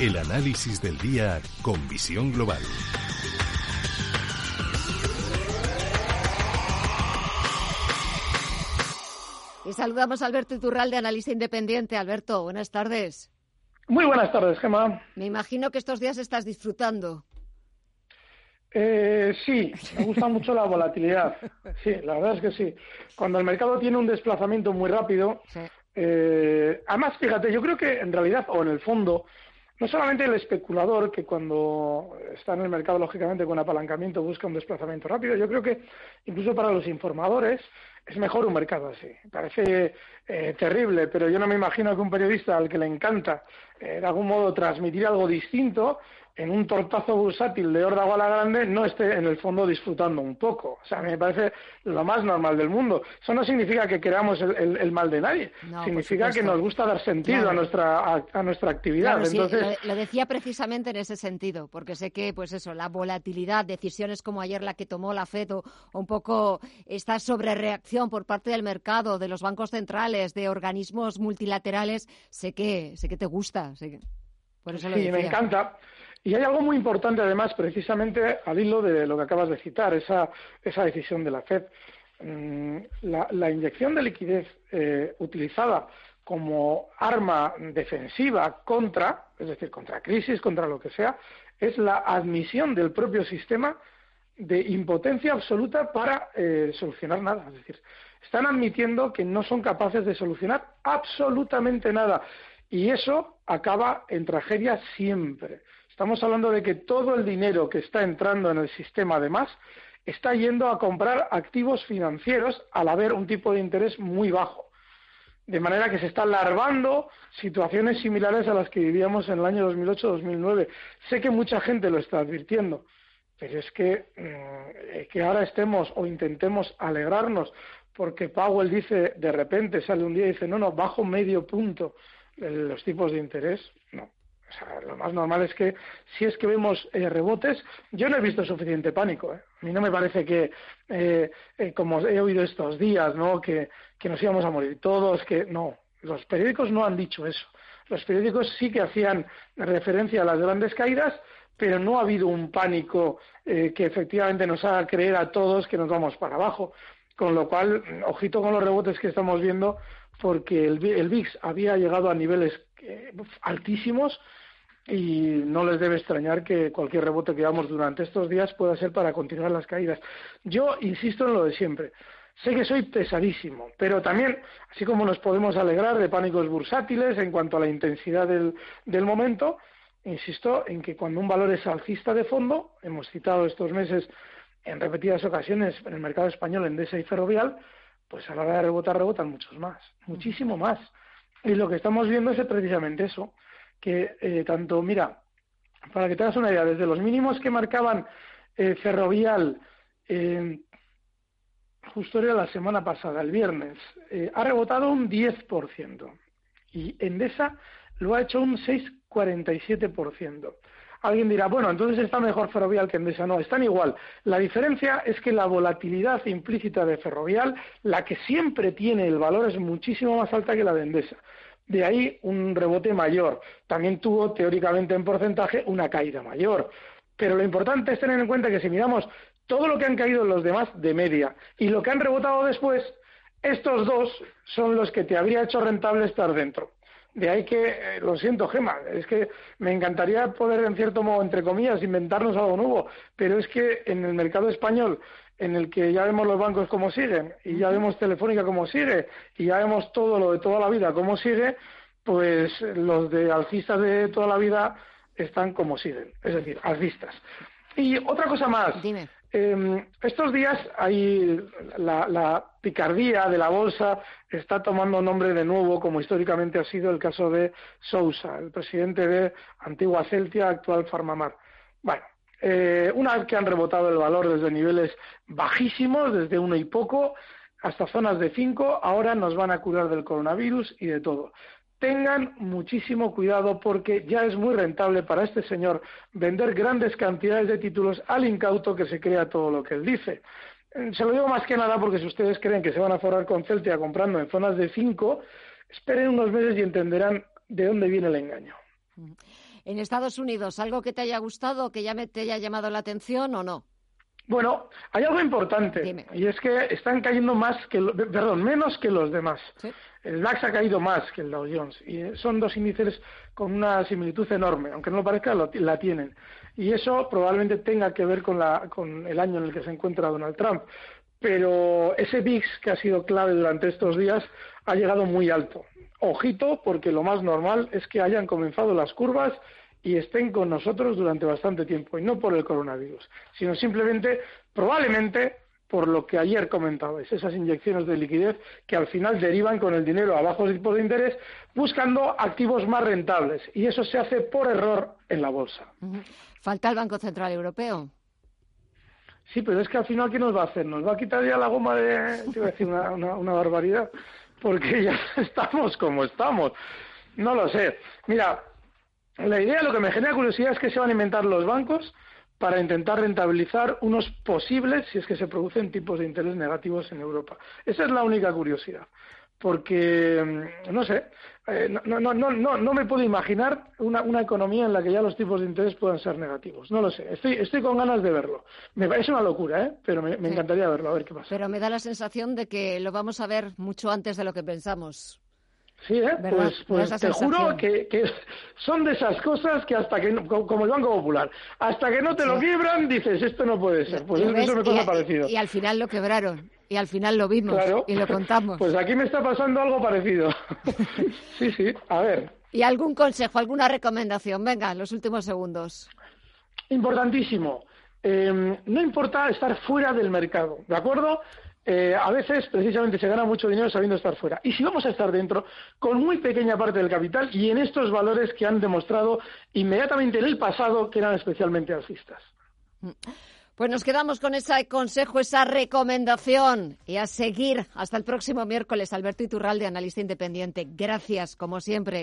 El análisis del día con visión global. Y saludamos a Alberto Iturralde, analista independiente. Alberto, buenas tardes. Muy buenas tardes, Gemma. Me imagino que estos días estás disfrutando. Eh, sí, me gusta mucho la volatilidad. Sí, la verdad es que sí. Cuando el mercado tiene un desplazamiento muy rápido, eh, además, fíjate, yo creo que en realidad, o en el fondo, no solamente el especulador que cuando está en el mercado, lógicamente, con apalancamiento busca un desplazamiento rápido, yo creo que incluso para los informadores es mejor un mercado así. Parece eh, terrible, pero yo no me imagino que un periodista al que le encanta eh, de algún modo transmitir algo distinto en un tortazo bursátil de órdago a la grande no esté en el fondo disfrutando un poco. O sea, me parece lo más normal del mundo. Eso no significa que queramos el, mal de nadie. significa que nos gusta dar sentido a nuestra a, nuestra actividad. Entonces... lo, decía precisamente en ese sentido, porque sé que, pues eso, la volatilidad, decisiones como ayer la que tomó la FED o, un poco esta sobrereacción por parte del mercado, de los bancos centrales, de organismos multilaterales, sé que sé que te gusta. Sé que... Por eso sí, me encanta. Y hay algo muy importante, además, precisamente al hilo de lo que acabas de citar, esa, esa decisión de la FED. Mm, la, inyección de liquidez eh, utilizada como arma defensiva contra, es decir, contra crisis, contra lo que sea, es la admisión del propio sistema de impotencia absoluta para eh, solucionar nada. Es decir, están admitiendo que no son capaces de solucionar absolutamente nada. Y eso acaba en tragedia siempre. Estamos hablando de que todo el dinero que está entrando en el sistema, además, está yendo a comprar activos financieros al haber un tipo de interés muy bajo. De manera que se están larvando situaciones similares a las que vivíamos en el año 2008-2009. Sé que mucha gente lo está advirtiendo, pero es que, mm, que ahora estemos o intentemos alegrarnos porque Powell dice, de repente sale un día y dice, no, no, bajo medio punto los tipos de interés, no lo más normal es que si es que vemos eh, rebotes, yo no he visto suficiente pánico. ¿eh? A mí no me parece que, eh, como he oído estos días, ¿no? Que, que nos íbamos a morir todos, que no. Los periódicos no han dicho eso. Los periódicos sí que hacían referencia a las grandes caídas, pero no ha habido un pánico que efectivamente nos haga creer a todos que nos vamos para abajo. Con lo cual, ojito con los rebotes que estamos viendo, porque el, el VIX había llegado a niveles altísimos y no les debe extrañar que cualquier rebote que damos durante estos días pueda ser para continuar las caídas. Yo insisto en lo de siempre. Sé que soy pesadísimo, pero también, así como nos podemos alegrar de pánicos bursátiles en cuanto a la intensidad del momento, insisto en que cuando un valor es alcista de fondo, hemos citado estos meses en repetidas ocasiones en el mercado español, en DESA y Ferrovial, pues a la hora de rebotar, rebotan muchos más, muchísimo más. Y lo que estamos viendo es precisamente eso, que eh, tanto, mira, para que te hagas una idea, desde los mínimos que marcaban eh, Ferrovial, eh, justo era la semana pasada, el viernes, eh, ha rebotado un 10% y Endesa lo ha hecho un 6,47%. Alguien dirá, bueno, entonces está mejor Ferrovial que Endesa. No, están igual. La diferencia es que la volatilidad implícita de Ferrovial, la que siempre tiene el valor, es muchísimo más alta que la de Endesa. De ahí un rebote mayor. También tuvo, teóricamente en porcentaje, una caída mayor. Pero lo importante es tener en cuenta que si miramos todo lo que han caído los demás de media y lo que han rebotado después, estos dos son los que te habría hecho rentable estar dentro. De ahí que, eh, lo siento, Gema, es que me encantaría poder, en cierto modo, entre comillas, inventarnos algo nuevo, pero es que en el mercado español en el que ya vemos los bancos cómo siguen y ya vemos Telefónica cómo sigue y ya vemos todo lo de toda la vida cómo sigue, pues los de alcistas de toda la vida están como siguen, es decir, alcistas. Y otra cosa más. Em, estos días hay la, la, picardía de la bolsa está tomando nombre de nuevo, como históricamente ha sido el caso de Sousa, el presidente de Antigua Celtia, actual Farmamar. Bueno, eh, una vez que han rebotado el valor desde niveles bajísimos, desde uno y poco, hasta zonas de cinco, ahora nos van a curar del coronavirus y de todo. Tengan muchísimo cuidado porque ya es muy rentable para este señor vender grandes cantidades de títulos al incauto que se crea todo lo que él dice. Eh, se lo digo más que nada porque si ustedes creen que se van a forrar con Celtia comprando en zonas de cinco, esperen unos meses y entenderán de dónde viene el engaño. En Estados Unidos, ¿algo que te haya gustado, que ya te haya llamado la atención o no? Bueno, hay algo importante y es que están cayendo más que, perdón, menos que los demás. El DAX ha caído más que el Dow Jones y son dos índices con una similitud enorme, aunque no lo parezca, la tienen. Y eso probablemente tenga que ver con, la, con el año en el que se encuentra Donald Trump. Pero ese VIX que ha sido clave durante estos días ha llegado muy alto. Ojito, porque lo más normal es que hayan comenzado las curvas y estén con nosotros durante bastante tiempo, y no por el coronavirus, sino simplemente, probablemente, por lo que ayer comentabais, esas inyecciones de liquidez que al final derivan con el dinero a bajos tipos de interés, buscando activos más rentables, y eso se hace por error en la bolsa. Falta el Banco Central Europeo. Sí, pero es que al final, ¿qué nos va a hacer? ¿Nos va a quitar ya la goma de...? Te iba a decir una, una barbaridad, porque ya estamos como estamos. No lo sé. Mira, la idea, lo que me genera curiosidad es que se van a inventar los bancos para intentar rentabilizar unos posibles, si es que se producen tipos de interés negativos en Europa. Esa es la única curiosidad. Porque, mm, no sé, eh, no, no, no, no, no me puedo imaginar una, una, economía en la que ya los tipos de interés puedan ser negativos. No lo sé. Estoy, estoy con ganas de verlo. Me parece una locura, ¿eh? pero me, me encantaría verlo, a ver qué pasa. Pero me da la sensación de que lo vamos a ver mucho antes de lo que pensamos. Sí, ¿eh? pues, pues te juro que, que, son de esas cosas que hasta que, como el Banco Popular, hasta que no te lo quiebran, dices, esto no puede ser. Pues eso me pasa parecido. Y al final lo quebraron, y al final lo vimos, y lo contamos. Pues aquí me está pasando algo parecido. sí, sí, a ver. ¿Y algún consejo, alguna recomendación? Venga, en los últimos segundos. Importantísimo. Eh, no importa estar fuera del mercado, ¿de acuerdo? Eh, a veces precisamente se gana mucho dinero sabiendo estar fuera. Y si vamos a estar dentro, con muy pequeña parte del capital y en estos valores que han demostrado inmediatamente en el pasado que eran especialmente alcistas. Pues nos quedamos con ese consejo, esa recomendación y a seguir hasta el próximo miércoles. Alberto Iturralde, analista independiente. Gracias, como siempre.